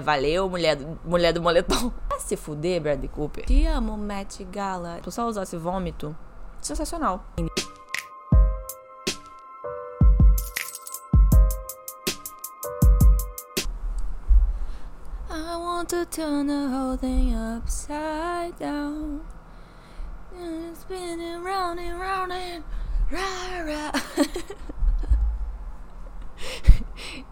Valeu, mulher do, mulher do moletom. Ah, se fuder, Bradley Cooper. Te amo, Matt Gala. Tu só usasse vômito. Sensacional. I want to turn the whole thing upside down. And spinning round and round and rah, rah.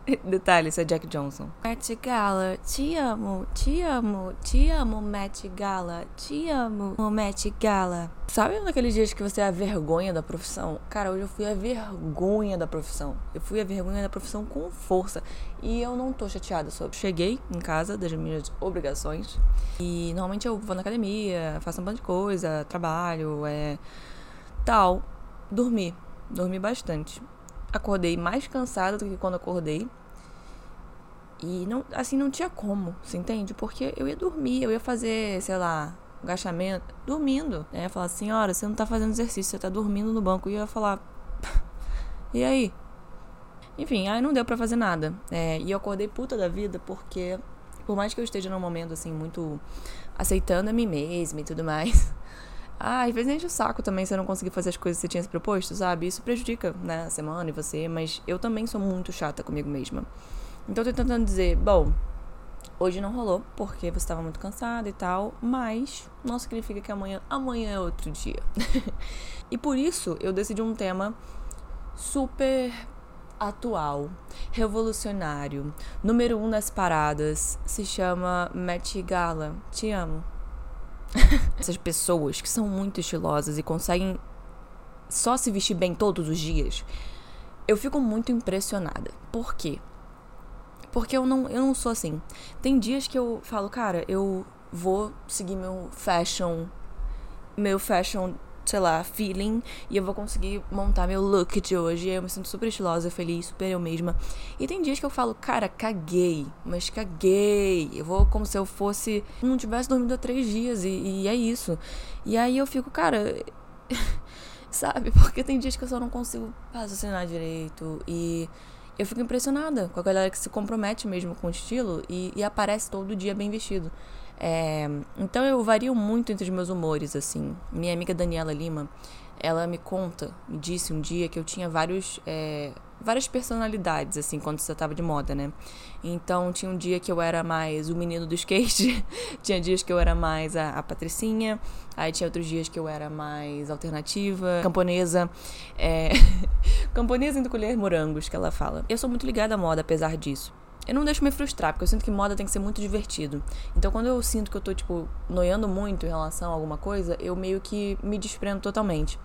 Detalhe, isso é Jack Johnson. Matt Gala, te amo, te amo, te amo, Matt Gala, te amo, Matt Gala. Sabe naqueles dias que você é a vergonha da profissão? Cara, hoje eu fui a vergonha da profissão. Eu fui a vergonha da profissão com força. E eu não tô chateada sobre. Cheguei em casa das minhas obrigações. E normalmente eu vou na academia, faço um bando de coisa, trabalho, é. tal. Dormi. Dormi bastante acordei mais cansada do que quando acordei. E não, assim, não tinha como, você entende? Porque eu ia dormir, eu ia fazer, sei lá, agachamento, dormindo. Né? Ia falar, senhora, você não tá fazendo exercício, você tá dormindo no banco. E eu ia falar, e aí? Enfim, aí não deu para fazer nada. É, e eu acordei puta da vida porque, por mais que eu esteja num momento, assim, muito aceitando a mim mesma e tudo mais, ah, às vezes enche o saco também você não conseguir fazer as coisas que você tinha se proposto, sabe? Isso prejudica, né, a semana e você, mas eu também sou muito chata comigo mesma. Então eu tô tentando dizer, bom, hoje não rolou porque você estava muito cansada e tal, mas não significa que amanhã, amanhã é outro dia. e por isso eu decidi um tema super atual, revolucionário, número um nas paradas, se chama Met Gala. Te amo. Essas pessoas que são muito estilosas e conseguem só se vestir bem todos os dias, eu fico muito impressionada. Por quê? Porque eu não, eu não sou assim. Tem dias que eu falo, cara, eu vou seguir meu fashion, meu fashion sei lá, feeling e eu vou conseguir montar meu look de hoje. Eu me sinto super estilosa, feliz, super eu mesma. E tem dias que eu falo, cara, caguei, mas caguei. Eu vou como se eu fosse. não tivesse dormido há três dias e, e é isso. E aí eu fico, cara. sabe? Porque tem dias que eu só não consigo raciocinar direito e. Eu fico impressionada com a galera que se compromete mesmo com o estilo e, e aparece todo dia bem vestido. É, então eu vario muito entre os meus humores, assim. Minha amiga Daniela Lima, ela me conta, me disse um dia que eu tinha vários, é, várias personalidades, assim, quando você tava de moda, né? Então tinha um dia que eu era mais o menino do skate, tinha dias que eu era mais a, a patricinha, aí tinha outros dias que eu era mais alternativa, camponesa, é... camponesa indo colher morangos, que ela fala. Eu sou muito ligada à moda, apesar disso eu não deixo me frustrar, porque eu sinto que moda tem que ser muito divertido. Então, quando eu sinto que eu tô, tipo, noiando muito em relação a alguma coisa, eu meio que me desprendo totalmente.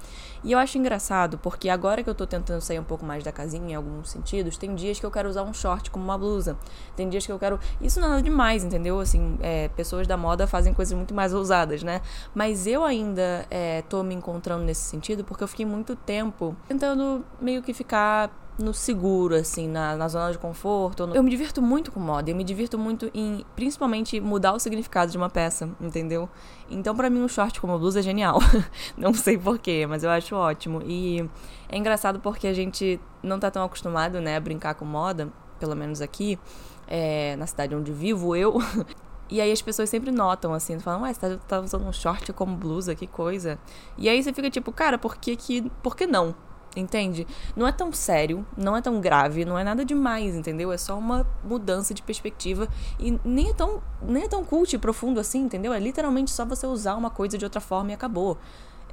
E eu acho engraçado, porque agora que eu tô tentando sair um pouco mais da casinha, em alguns sentidos, tem dias que eu quero usar um short como uma blusa. Tem dias que eu quero. Isso não é nada demais, entendeu? Assim, é, pessoas da moda fazem coisas muito mais ousadas, né? Mas eu ainda é, tô me encontrando nesse sentido, porque eu fiquei muito tempo tentando meio que ficar no seguro, assim, na, na zona de conforto. No... Eu me divirto muito com moda, eu me divirto muito em, principalmente, mudar o significado de uma peça, entendeu? Então, para mim, um short como blusa é genial. não sei porquê, mas eu acho ótimo. E é engraçado porque a gente não tá tão acostumado, né, a brincar com moda, pelo menos aqui, é, na cidade onde vivo eu. E aí as pessoas sempre notam, assim, falam, ué, você tá, tá, usando um short como blusa, que coisa. E aí você fica tipo, cara, por que que, por que não? Entende? Não é tão sério, não é tão grave, não é nada demais, entendeu? É só uma mudança de perspectiva e nem é tão, nem é tão cult e profundo assim, entendeu? É literalmente só você usar uma coisa de outra forma e acabou.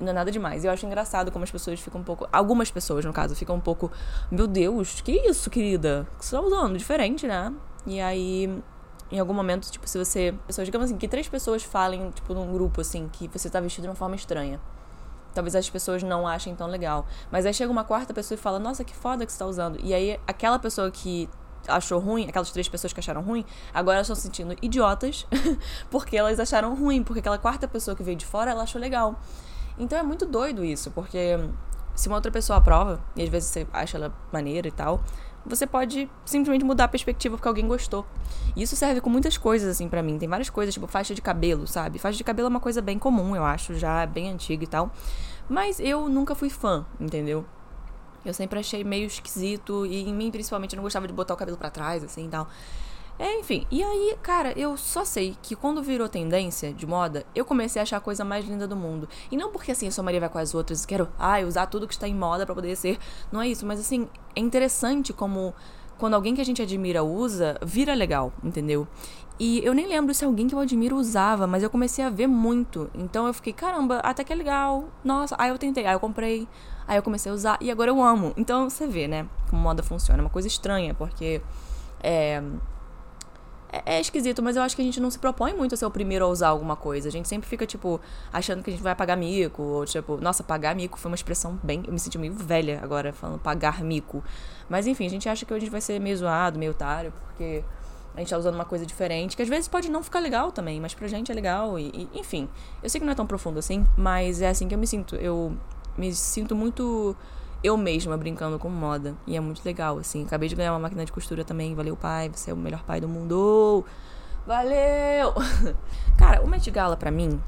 Não é nada demais. Eu acho engraçado como as pessoas ficam um pouco. Algumas pessoas, no caso, ficam um pouco. Meu Deus, que isso, querida? O que você tá usando? Diferente, né? E aí, em algum momento, tipo, se você. Pessoas, digamos assim, que três pessoas falem, tipo, num grupo, assim, que você tá vestido de uma forma estranha talvez as pessoas não achem tão legal. Mas aí chega uma quarta pessoa e fala: Nossa, que foda que você tá usando. E aí aquela pessoa que achou ruim, aquelas três pessoas que acharam ruim, agora estão se sentindo idiotas porque elas acharam ruim, porque aquela quarta pessoa que veio de fora ela achou legal. Então é muito doido isso, porque se uma outra pessoa aprova, e às vezes você acha ela maneira e tal, você pode simplesmente mudar a perspectiva porque alguém gostou. E isso serve com muitas coisas, assim, para mim. Tem várias coisas, tipo faixa de cabelo, sabe? Faixa de cabelo é uma coisa bem comum, eu acho, já bem antiga e tal. Mas eu nunca fui fã, entendeu? Eu sempre achei meio esquisito e em mim, principalmente, eu não gostava de botar o cabelo para trás, assim e tal. É, enfim. E aí, cara, eu só sei que quando virou tendência de moda, eu comecei a achar a coisa mais linda do mundo. E não porque assim, eu sou Maria vai com as outras e quero, ai, usar tudo que está em moda para poder ser. Não é isso, mas assim, é interessante como quando alguém que a gente admira usa, vira legal, entendeu? E eu nem lembro se alguém que eu admiro usava, mas eu comecei a ver muito. Então eu fiquei, caramba, até que é legal. Nossa, aí eu tentei, aí eu comprei, aí eu comecei a usar e agora eu amo. Então você vê, né, como moda funciona. É uma coisa estranha, porque é, é, é, esquisito, mas eu acho que a gente não se propõe muito a ser o primeiro a usar alguma coisa. A gente sempre fica, tipo, achando que a gente vai pagar mico. Ou, tipo, nossa, pagar mico foi uma expressão bem. Eu me senti meio velha agora falando pagar mico. Mas enfim, a gente acha que a gente vai ser meio zoado, meio otário, porque a gente tá usando uma coisa diferente, que às vezes pode não ficar legal também, mas pra gente é legal. E, e enfim, eu sei que não é tão profundo assim, mas é assim que eu me sinto. Eu me sinto muito eu mesma brincando com moda. E é muito legal, assim. Acabei de ganhar uma máquina de costura também. Valeu, pai. Você é o melhor pai do mundo. Valeu! Cara, o Met Gala pra mim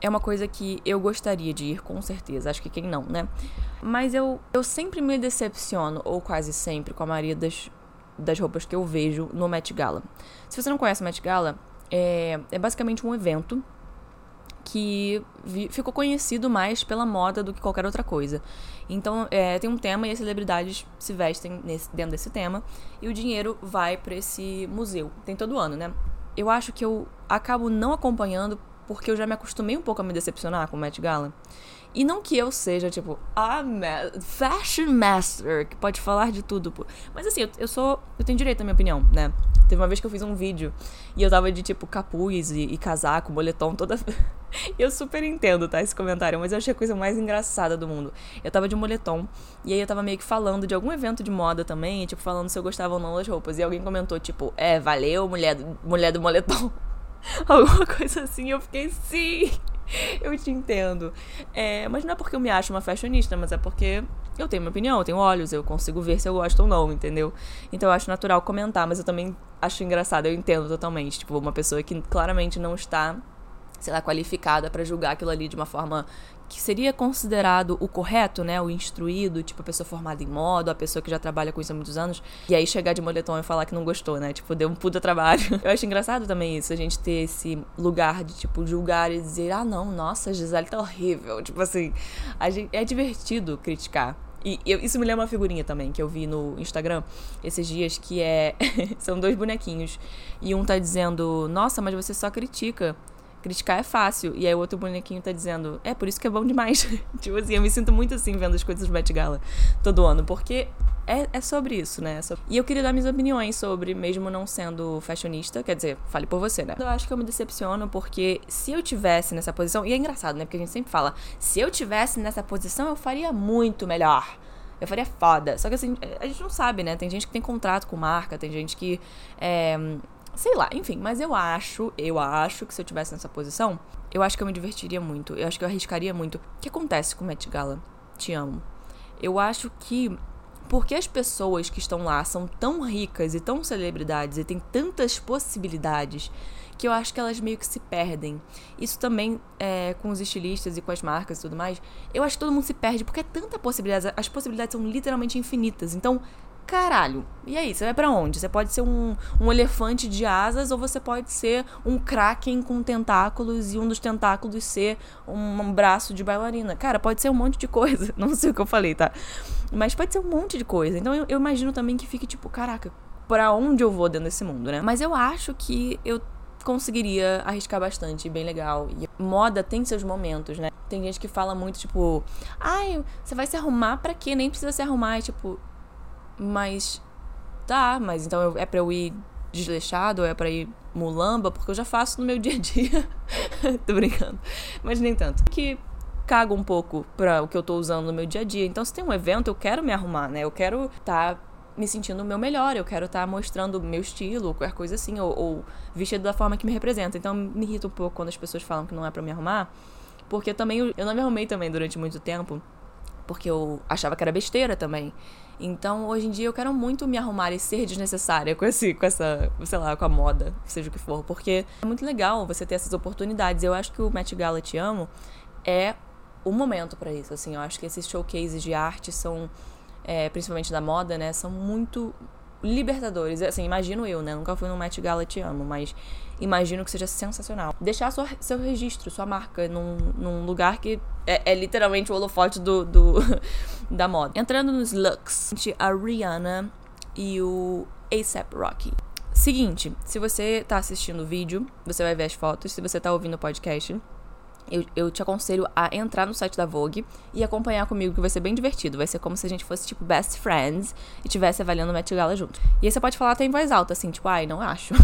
é uma coisa que eu gostaria de ir, com certeza. Acho que quem não, né? Mas eu, eu sempre me decepciono, ou quase sempre, com a maioria das, das roupas que eu vejo no Met Gala. Se você não conhece o Met Gala, é, é basicamente um evento que vi, ficou conhecido mais pela moda do que qualquer outra coisa. Então, é, tem um tema e as celebridades se vestem nesse, dentro desse tema e o dinheiro vai para esse museu. Tem todo ano, né? Eu acho que eu acabo não acompanhando porque eu já me acostumei um pouco a me decepcionar com o Met Gala. E não que eu seja, tipo, a ma fashion master, que pode falar de tudo. Pô. Mas assim, eu, eu, sou. Eu tenho direito à minha opinião, né? Teve uma vez que eu fiz um vídeo e eu tava de, tipo, capuz e, e casaco, moletom, toda. eu super entendo, tá? Esse comentário, mas eu achei a coisa mais engraçada do mundo. Eu tava de moletom e aí eu tava meio que falando de algum evento de moda também, tipo, falando se eu gostava ou não das roupas. E alguém comentou, tipo, é, valeu, mulher do, mulher do moletom. Alguma coisa assim, eu fiquei, sim! eu te entendo. É, mas não é porque eu me acho uma fashionista, mas é porque eu tenho minha opinião, eu tenho olhos, eu consigo ver se eu gosto ou não, entendeu? Então eu acho natural comentar, mas eu também acho engraçado, eu entendo totalmente. Tipo, uma pessoa que claramente não está sei lá, qualificada para julgar aquilo ali de uma forma que seria considerado o correto, né? O instruído, tipo a pessoa formada em moda, a pessoa que já trabalha com isso há muitos anos, e aí chegar de moletom e falar que não gostou, né? Tipo, deu um puta trabalho. Eu acho engraçado também isso, a gente ter esse lugar de, tipo, julgar e dizer, ah, não, nossa, Gisele tá horrível. Tipo assim, gente, é divertido criticar. E eu, isso me lembra uma figurinha também que eu vi no Instagram esses dias, que é. são dois bonequinhos. E um tá dizendo, nossa, mas você só critica criticar é fácil. E aí o outro bonequinho tá dizendo, é por isso que é bom demais. tipo assim, eu me sinto muito assim vendo as coisas do Met Gala todo ano, porque é, é sobre isso, né? É sobre... E eu queria dar minhas opiniões sobre, mesmo não sendo fashionista, quer dizer, fale por você, né? Eu acho que eu me decepciono porque se eu tivesse nessa posição, e é engraçado, né? Porque a gente sempre fala, se eu tivesse nessa posição, eu faria muito melhor. Eu faria foda. Só que assim, a gente não sabe, né? Tem gente que tem contrato com marca, tem gente que é, Sei lá, enfim, mas eu acho, eu acho que se eu tivesse nessa posição, eu acho que eu me divertiria muito. Eu acho que eu arriscaria muito. O que acontece com Met Gala? Te amo. Eu acho que porque as pessoas que estão lá são tão ricas e tão celebridades e têm tantas possibilidades que eu acho que elas meio que se perdem. Isso também é, com os estilistas e com as marcas e tudo mais. Eu acho que todo mundo se perde porque é tanta possibilidade. As possibilidades são literalmente infinitas. Então, caralho. E aí, você vai para onde? Você pode ser um, um elefante de asas ou você pode ser um kraken com tentáculos e um dos tentáculos ser um, braço de bailarina. Cara, pode ser um monte de coisa. Não sei o que eu falei, tá? Mas pode ser um monte de coisa. Então eu, eu imagino também que fique tipo, caraca, para onde eu vou dentro desse mundo, né? Mas eu acho que eu conseguiria arriscar bastante, bem legal. E moda tem seus momentos, né? Tem gente que fala muito, tipo, ai, você vai se arrumar para quê? Nem precisa se arrumar. E, tipo, mas tá, mas então eu, é pra eu ir desleixado ou é pra ir mulamba? Porque eu já faço no meu dia a dia. tô brincando. Mas nem tanto. Que caga um pouco pra o que eu tô usando no meu dia a dia. Então, se tem um evento, eu quero me arrumar, né? Eu quero tá me sentindo o meu melhor, eu quero estar tá mostrando meu estilo, qualquer coisa assim, ou, ou vestido da forma que me representa. Então, me irrita um pouco quando as pessoas falam que não é para me arrumar, porque também eu não me arrumei também durante muito tempo porque eu achava que era besteira também. Então, hoje em dia, eu quero muito me arrumar e ser desnecessária com, esse, com essa, sei lá, com a moda, seja o que for, porque é muito legal você ter essas oportunidades. Eu acho que o Met Gala Te Amo é o momento para isso, assim. Eu acho que esses showcases de arte são, é, principalmente da moda, né, são muito libertadores. Assim, imagino eu, né? Nunca fui no Met Gala Te Amo, mas imagino que seja sensacional. Deixar sua, seu registro, sua marca num, num lugar que é, é literalmente o holofote do, do da moda. Entrando nos looks, a Rihanna e o ASAP Rocky. Seguinte, se você tá assistindo o vídeo, você vai ver as fotos. Se você tá ouvindo o podcast, eu, eu, te aconselho a entrar no site da Vogue e acompanhar comigo, que vai ser bem divertido. Vai ser como se a gente fosse, tipo, best friends e tivesse avaliando o Met Gala junto. E aí você pode falar até em voz alta, assim, tipo, ai, não acho.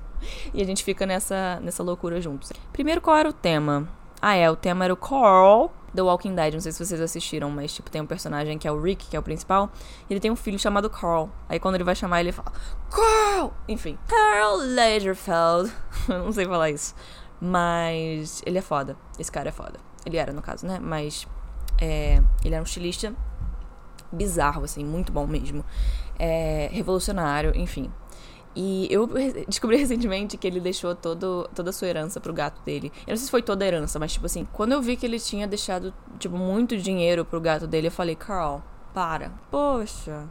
e a gente fica nessa, nessa loucura juntos. Primeiro, qual era o tema? Ah, é, o tema era o Carl, The Walking Dead. Não sei se vocês assistiram, mas, tipo, tem um personagem que é o Rick, que é o principal, e ele tem um filho chamado Carl. Aí quando ele vai chamar, ele fala, Carl! Enfim, Carl Lagerfeld. não sei falar isso. Mas ele é foda. Esse cara é foda. Ele era, no caso, né? Mas é, ele era um estilista bizarro, assim, muito bom mesmo. É, revolucionário, enfim. E eu descobri recentemente que ele deixou todo, toda a sua herança pro gato dele. Eu não sei se foi toda a herança, mas tipo assim, quando eu vi que ele tinha deixado, tipo, muito dinheiro pro gato dele, eu falei, Carl, para. Poxa,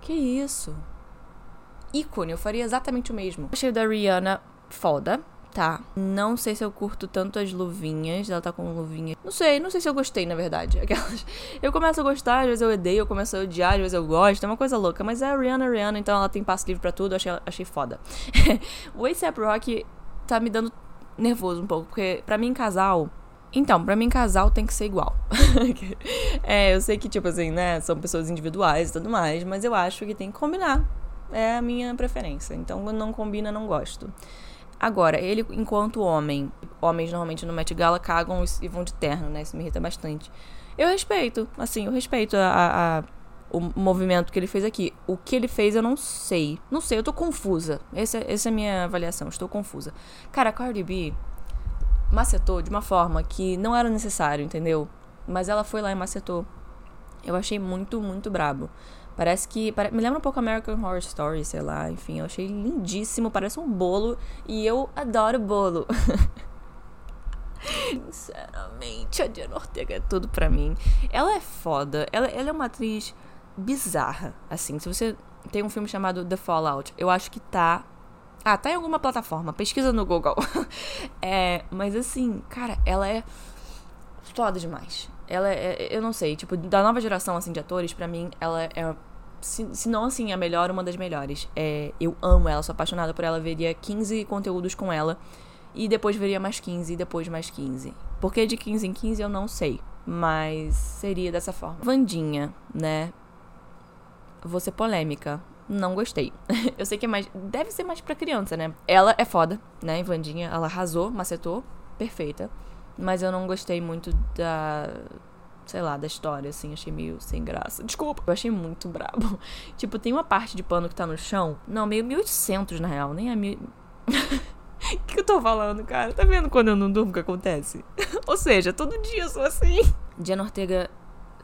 que isso? Ícone, eu faria exatamente o mesmo. Achei da Rihanna foda, Tá. Não sei se eu curto tanto as luvinhas. Ela tá com luvinha. Não sei, não sei se eu gostei, na verdade. Aquelas. Eu começo a gostar, às vezes eu odeio, eu começo a odiar, às vezes eu gosto. É uma coisa louca. Mas é a Rihanna, a Rihanna, então ela tem passo livre pra tudo. Achei, achei foda. o A$AP Rock tá me dando nervoso um pouco. Porque pra mim, casal. Então, pra mim, casal tem que ser igual. é, eu sei que, tipo assim, né? São pessoas individuais e tudo mais. Mas eu acho que tem que combinar. É a minha preferência. Então, quando não combina, não gosto. Agora, ele, enquanto homem, homens normalmente no Met Gala cagam e vão de terno, né? Isso me irrita bastante. Eu respeito, assim, eu respeito a, a, o movimento que ele fez aqui. O que ele fez eu não sei. Não sei, eu tô confusa. Essa, essa é a minha avaliação, estou confusa. Cara, a Cardi B macetou de uma forma que não era necessário, entendeu? Mas ela foi lá e macetou. Eu achei muito, muito brabo. Parece que. Pare, me lembra um pouco American Horror Story, sei lá. Enfim, eu achei lindíssimo. Parece um bolo. E eu adoro bolo. Sinceramente, a Diana Ortega é tudo pra mim. Ela é foda. Ela, ela é uma atriz bizarra. Assim, se você tem um filme chamado The Fallout, eu acho que tá. Ah, tá em alguma plataforma. Pesquisa no Google. é, mas assim, cara, ela é foda demais. Ela é, eu não sei, tipo, da nova geração, assim, de atores, para mim, ela é se, se não assim, a melhor, uma das melhores. É, eu amo ela, sou apaixonada por ela, veria 15 conteúdos com ela. E depois veria mais 15, e depois mais 15. Porque de 15 em 15 eu não sei. Mas seria dessa forma. Vandinha, né? Vou ser polêmica. Não gostei. eu sei que é mais. Deve ser mais pra criança, né? Ela é foda, né? Vandinha, ela arrasou, macetou. Perfeita. Mas eu não gostei muito da sei lá, da história, assim, achei meio sem graça. Desculpa, eu achei muito brabo. Tipo, tem uma parte de pano que tá no chão, não, meio 1800 na real, nem a mil... O que eu tô falando, cara? Tá vendo quando eu não durmo o que acontece? Ou seja, todo dia eu sou assim. Diana Ortega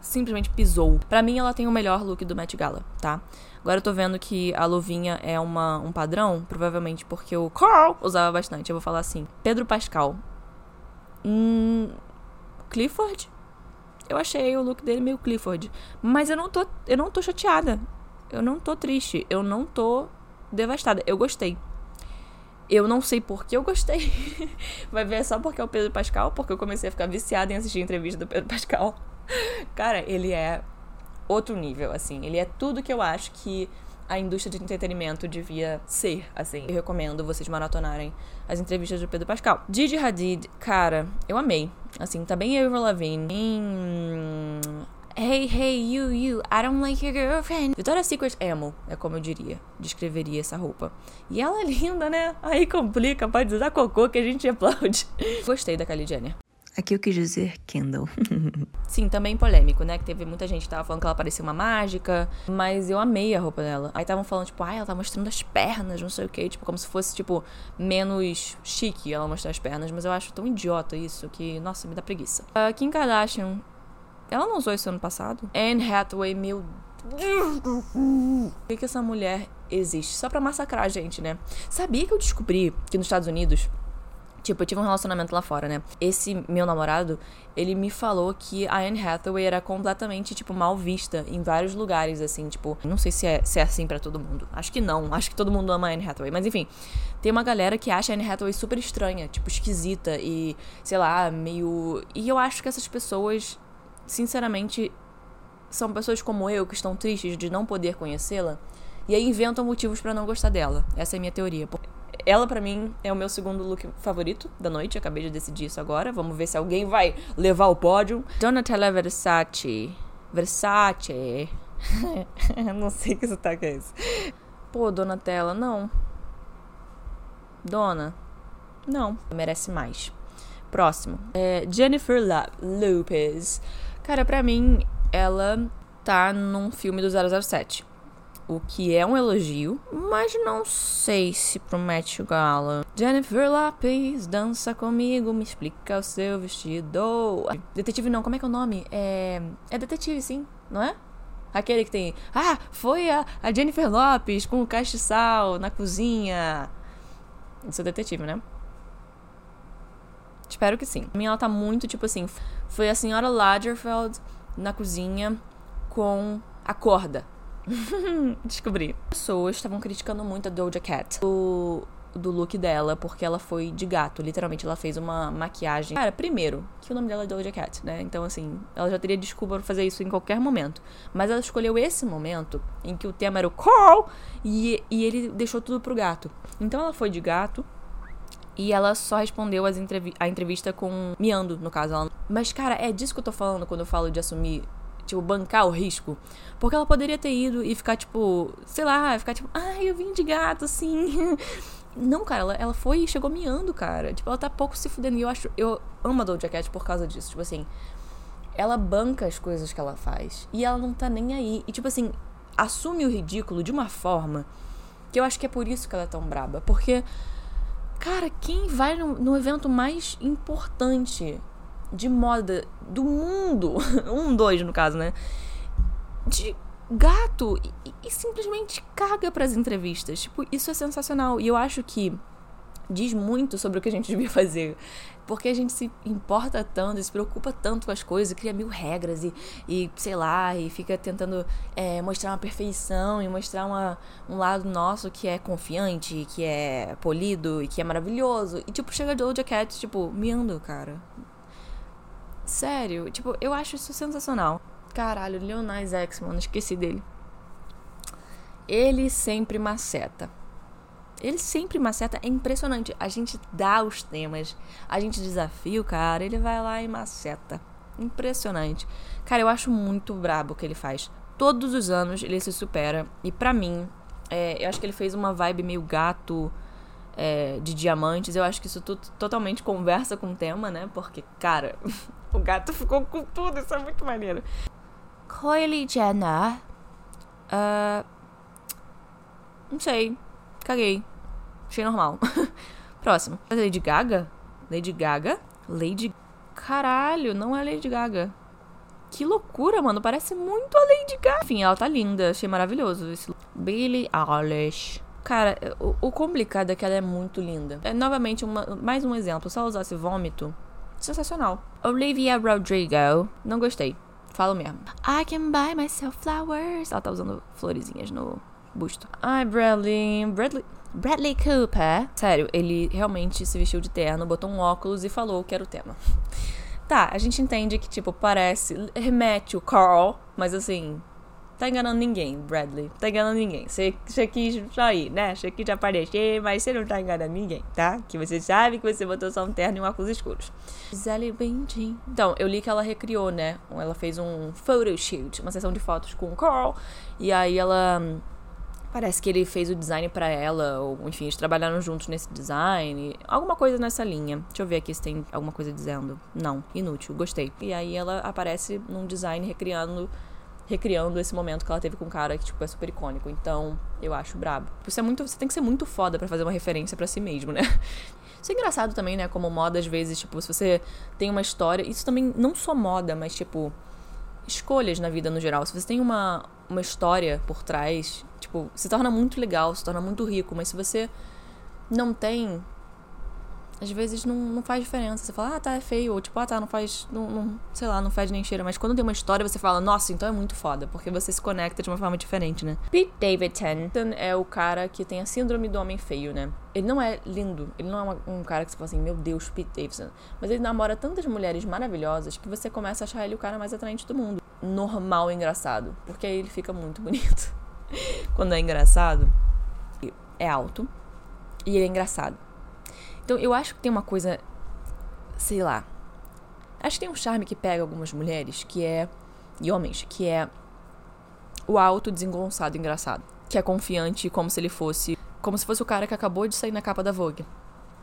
simplesmente pisou. Para mim, ela tem o melhor look do Met Gala, tá? Agora eu tô vendo que a luvinha é uma, um padrão, provavelmente porque o Carl usava bastante. Eu vou falar assim: Pedro Pascal. Hum, Clifford? Eu achei o look dele meio Clifford. Mas eu não tô, eu não tô chateada. Eu não tô triste. Eu não tô devastada. Eu gostei. Eu não sei por que eu gostei. Vai ver só porque é o Pedro Pascal, porque eu comecei a ficar viciada em assistir a entrevista do Pedro Pascal. Cara, ele é outro nível, assim. Ele é tudo que eu acho que a indústria de entretenimento devia ser, assim. Eu recomendo vocês maratonarem as entrevistas do Pedro Pascal. Didi Hadid, cara, eu amei. Assim, tá bem Avril Lavigne, bem... Hey, hey, you, you, I don't like your girlfriend. Victoria's Secret emo, é como eu diria, descreveria essa roupa. E ela é linda, né? Aí complica, pode usar cocô que a gente aplaude. Gostei da Kylie Jenner. Aqui eu quis dizer Kendall. Sim, também polêmico, né? Que teve muita gente que tava falando que ela parecia uma mágica, mas eu amei a roupa dela. Aí estavam falando, tipo, ai, ela tá mostrando as pernas, não sei o quê. Tipo, como se fosse, tipo, menos chique ela mostrar as pernas. Mas eu acho tão idiota isso que, nossa, me dá preguiça. A Kim Kardashian, ela não usou isso ano passado? Anne Hathaway, meu por que, que essa mulher existe? Só pra massacrar a gente, né? Sabia que eu descobri que nos Estados Unidos Tipo, eu tive um relacionamento lá fora, né? Esse meu namorado, ele me falou que a Anne Hathaway era completamente, tipo, mal vista em vários lugares, assim, tipo, não sei se é, se é assim para todo mundo. Acho que não. Acho que todo mundo ama a Anne Hathaway. Mas enfim, tem uma galera que acha a Anne Hathaway super estranha, tipo, esquisita e, sei lá, meio. E eu acho que essas pessoas, sinceramente, são pessoas como eu que estão tristes de não poder conhecê-la e aí inventam motivos para não gostar dela. Essa é a minha teoria. Ela, para mim, é o meu segundo look favorito da noite. Acabei de decidir isso agora. Vamos ver se alguém vai levar o pódio. Donatella Versace. Versace. não sei que sotaque é esse. Pô, Donatella, não. Dona. Não. Merece mais. Próximo. É Jennifer La Lopez. Cara, pra mim, ela tá num filme do 007 o que é um elogio, mas não sei se promete Gala. Jennifer Lopez, dança comigo, me explica o seu vestido. Detetive não, como é que é o nome? É, é detetive, sim, não é? Aquele que tem. Ah, foi a, a Jennifer Lopes com o castiçal na cozinha. Isso é detetive, né? Espero que sim. A minha ela tá muito tipo assim. Foi a senhora Lagerfeld na cozinha com a corda. Descobri. Pessoas estavam criticando muito a Doja Cat. Do, do look dela, porque ela foi de gato. Literalmente, ela fez uma maquiagem. Cara, primeiro, que o nome dela é Doja Cat, né? Então, assim, ela já teria desculpa pra fazer isso em qualquer momento. Mas ela escolheu esse momento em que o tema era o call e, e ele deixou tudo pro gato. Então, ela foi de gato. E ela só respondeu as entrevi a entrevista com miando, no caso. Ela... Mas, cara, é disso que eu tô falando quando eu falo de assumir tipo, bancar o risco. Porque ela poderia ter ido e ficar, tipo, sei lá, ficar tipo, ai, eu vim de gato, assim. Não, cara, ela, ela foi e chegou miando, cara. Tipo, ela tá pouco se fudendo. E eu acho. Eu amo a Doja Cat por causa disso. Tipo assim. Ela banca as coisas que ela faz. E ela não tá nem aí. E, tipo assim, assume o ridículo de uma forma que eu acho que é por isso que ela é tão braba. Porque, cara, quem vai no, no evento mais importante de moda do mundo, um, dois no caso, né? De gato e, e simplesmente caga para as entrevistas. Tipo, isso é sensacional. E eu acho que diz muito sobre o que a gente devia fazer. Porque a gente se importa tanto, se preocupa tanto com as coisas, cria mil regras e, e sei lá, e fica tentando é, mostrar uma perfeição e mostrar uma, um lado nosso que é confiante, que é polido e que é maravilhoso. E tipo, chega Doja Cat, tipo, miando, cara. Sério, tipo, eu acho isso sensacional. Caralho, Leonais X, mano, esqueci dele. Ele sempre maceta. Ele sempre maceta, é impressionante. A gente dá os temas, a gente desafia o cara, ele vai lá e maceta. Impressionante. Cara, eu acho muito brabo o que ele faz. Todos os anos ele se supera. E para mim, é, eu acho que ele fez uma vibe meio gato é, de diamantes. Eu acho que isso tudo totalmente conversa com o tema, né? Porque, cara, o gato ficou com tudo, isso é muito maneiro. Kylie Jenner. Uh, não sei. Caguei. Achei normal. Próximo. Lady Gaga? Lady Gaga? Lady. Caralho, não é Lady Gaga. Que loucura, mano. Parece muito a Lady Gaga. Enfim, ela tá linda. Achei maravilhoso esse Billie Eilish. Cara, o, o, complicado é que ela é muito linda. É novamente uma, mais um exemplo. Se ela usasse vômito, sensacional. Olivia Rodrigo, não gostei. Falo mesmo. I can buy myself flowers. Ela tá usando florezinhas no busto. Ai, Bradley. Bradley. Bradley Cooper. Sério, ele realmente se vestiu de terno, botou um óculos e falou que era o tema. Tá, a gente entende que, tipo, parece. Remete o Carl, mas assim, tá enganando ninguém, Bradley. Tá enganando ninguém. Você, quis só né? Você quis aparecer, mas você não tá enganando ninguém, tá? Que você sabe que você botou só um terno e um óculos escuros. Gisele Bündchen. Então, eu li que ela recriou, né? Ela fez um photoshoot, uma sessão de fotos com o Carl. E aí ela... Parece que ele fez o design para ela, ou enfim, eles trabalharam juntos nesse design. Alguma coisa nessa linha. Deixa eu ver aqui se tem alguma coisa dizendo. Não, inútil, gostei. E aí ela aparece num design recriando recriando esse momento que ela teve com um cara que, tipo, é super icônico. Então, eu acho brabo. Você, é muito, você tem que ser muito foda para fazer uma referência para si mesmo, né? Isso é engraçado também, né? Como moda, às vezes, tipo, se você tem uma história. Isso também não só moda, mas, tipo, escolhas na vida no geral. Se você tem uma, uma história por trás, tipo, se torna muito legal, se torna muito rico. Mas se você não tem. Às vezes não, não faz diferença. Você fala, ah, tá, é feio. Ou tipo, ah, tá, não faz. Não, não, sei lá, não faz nem cheira. Mas quando tem uma história, você fala, nossa, então é muito foda. Porque você se conecta de uma forma diferente, né? Pete Davidson é o cara que tem a síndrome do homem feio, né? Ele não é lindo. Ele não é uma, um cara que você fala assim, meu Deus, Pete Davidson. Mas ele namora tantas mulheres maravilhosas que você começa a achar ele o cara mais atraente do mundo. Normal e engraçado. Porque aí ele fica muito bonito. quando é engraçado, é alto. E ele é engraçado. Então eu acho que tem uma coisa, sei lá. Acho que tem um charme que pega algumas mulheres, que é. e homens, que é o alto, desengonçado, engraçado. Que é confiante, como se ele fosse. Como se fosse o cara que acabou de sair na capa da Vogue.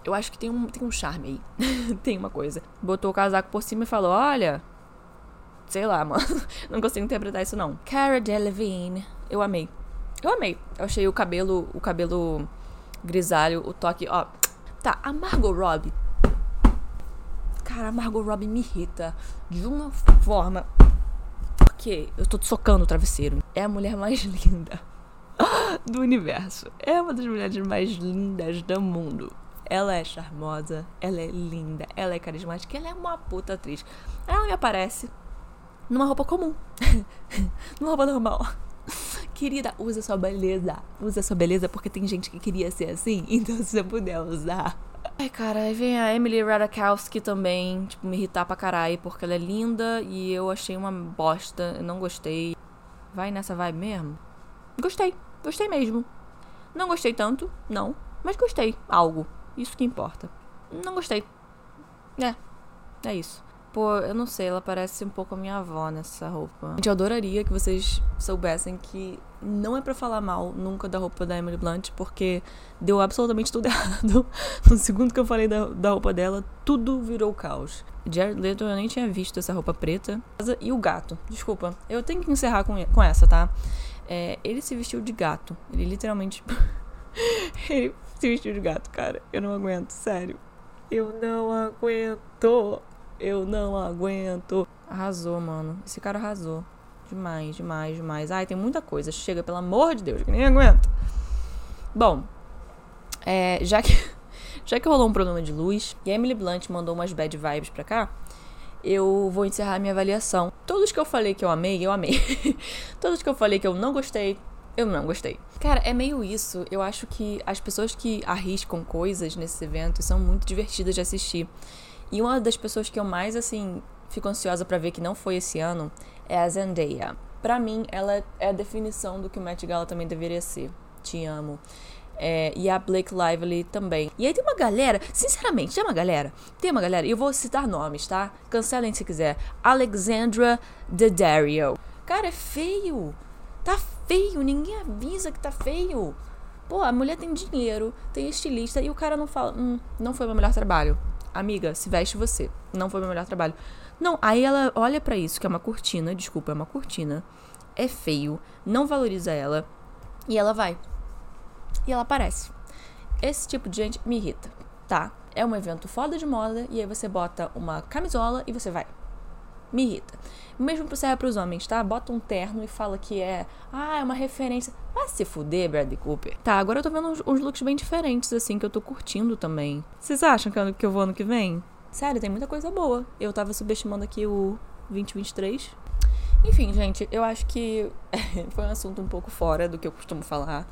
Eu acho que tem um, tem um charme aí. tem uma coisa. Botou o casaco por cima e falou: Olha. Sei lá, mano. Não consigo interpretar isso, não. Cara Delevingne. Eu amei. Eu amei. Eu achei o cabelo. O cabelo grisalho, o toque. Ó, Tá, a Margot Robbie. Cara, a Margot Robbie me irrita de uma forma. Porque eu tô socando o travesseiro. É a mulher mais linda do universo. É uma das mulheres mais lindas do mundo. Ela é charmosa, ela é linda, ela é carismática, ela é uma puta atriz. Ela me aparece numa roupa comum. numa roupa normal. Querida, usa sua beleza. Usa sua beleza porque tem gente que queria ser assim. Então se você puder usar. Ai, cara, aí vem a Emily Ratajkowski também, tipo, me irritar pra caralho, porque ela é linda e eu achei uma bosta, eu não gostei. Vai nessa vibe mesmo? Gostei, gostei mesmo. Não gostei tanto, não, mas gostei, algo. Isso que importa. Não gostei. É, é isso. Pô, eu não sei, ela parece um pouco a minha avó nessa roupa. Gente, eu adoraria que vocês soubessem que não é para falar mal nunca da roupa da Emily Blunt, porque deu absolutamente tudo errado. No segundo que eu falei da, da roupa dela, tudo virou caos. Jared Leto, eu nem tinha visto essa roupa preta. E o gato, desculpa, eu tenho que encerrar com, com essa, tá? É, ele se vestiu de gato. Ele literalmente. ele se vestiu de gato, cara. Eu não aguento, sério. Eu não aguento. Eu não aguento. Arrasou, mano. Esse cara arrasou. Demais, demais, demais. Ai, tem muita coisa. Chega, pelo amor de Deus, que nem aguento. Bom, é, já que já que rolou um problema de luz e a Emily Blunt mandou umas bad vibes pra cá, eu vou encerrar minha avaliação. Todos que eu falei que eu amei, eu amei. Todos que eu falei que eu não gostei, eu não gostei. Cara, é meio isso. Eu acho que as pessoas que arriscam coisas nesses eventos são muito divertidas de assistir. E uma das pessoas que eu mais, assim, fico ansiosa para ver que não foi esse ano é a Zendaya. Pra mim, ela é a definição do que o Met Gala também deveria ser. Te amo. É, e a Blake Lively também. E aí tem uma galera, sinceramente, tem uma galera, tem uma galera, e eu vou citar nomes, tá? Cancelem se quiser. Alexandra Daddario. Cara, é feio. Tá feio, ninguém avisa que tá feio. Pô, a mulher tem dinheiro, tem estilista, e o cara não fala, hum, não foi o meu melhor trabalho amiga, se veste você. Não foi meu melhor trabalho. Não, aí ela olha para isso, que é uma cortina, desculpa, é uma cortina. É feio, não valoriza ela. E ela vai. E ela aparece. Esse tipo de gente me irrita, tá? É um evento foda de moda e aí você bota uma camisola e você vai me irrita. Mesmo que serve para os homens, tá? Bota um terno e fala que é, ah, é uma referência. Vai se fuder, Bradley Cooper. Tá, agora eu tô vendo uns, uns looks bem diferentes, assim, que eu tô curtindo também. Vocês acham que eu, que eu vou ano que vem? Sério, tem muita coisa boa. Eu tava subestimando aqui o 2023. Enfim, gente, eu acho que foi um assunto um pouco fora do que eu costumo falar.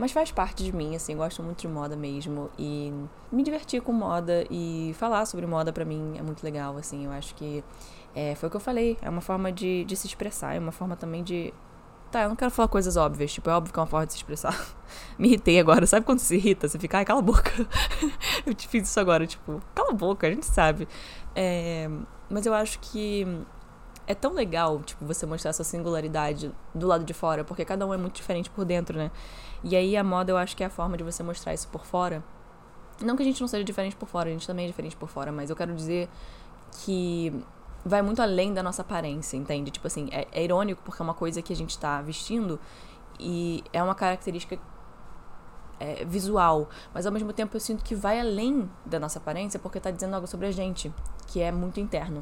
Mas faz parte de mim, assim, gosto muito de moda mesmo. E me divertir com moda e falar sobre moda para mim é muito legal, assim. Eu acho que é, foi o que eu falei, é uma forma de, de se expressar, é uma forma também de. Tá, eu não quero falar coisas óbvias, tipo, é óbvio que é uma forma de se expressar. Me irritei agora, sabe quando se irrita? Você fica, ai, cala a boca. eu te fiz isso agora, tipo, cala a boca, a gente sabe. É, mas eu acho que é tão legal, tipo, você mostrar sua singularidade do lado de fora, porque cada um é muito diferente por dentro, né? E aí a moda eu acho que é a forma de você mostrar isso por fora. Não que a gente não seja diferente por fora, a gente também é diferente por fora, mas eu quero dizer que vai muito além da nossa aparência, entende? Tipo assim, é, é irônico porque é uma coisa que a gente tá vestindo e é uma característica é, visual, mas ao mesmo tempo eu sinto que vai além da nossa aparência porque tá dizendo algo sobre a gente, que é muito interno.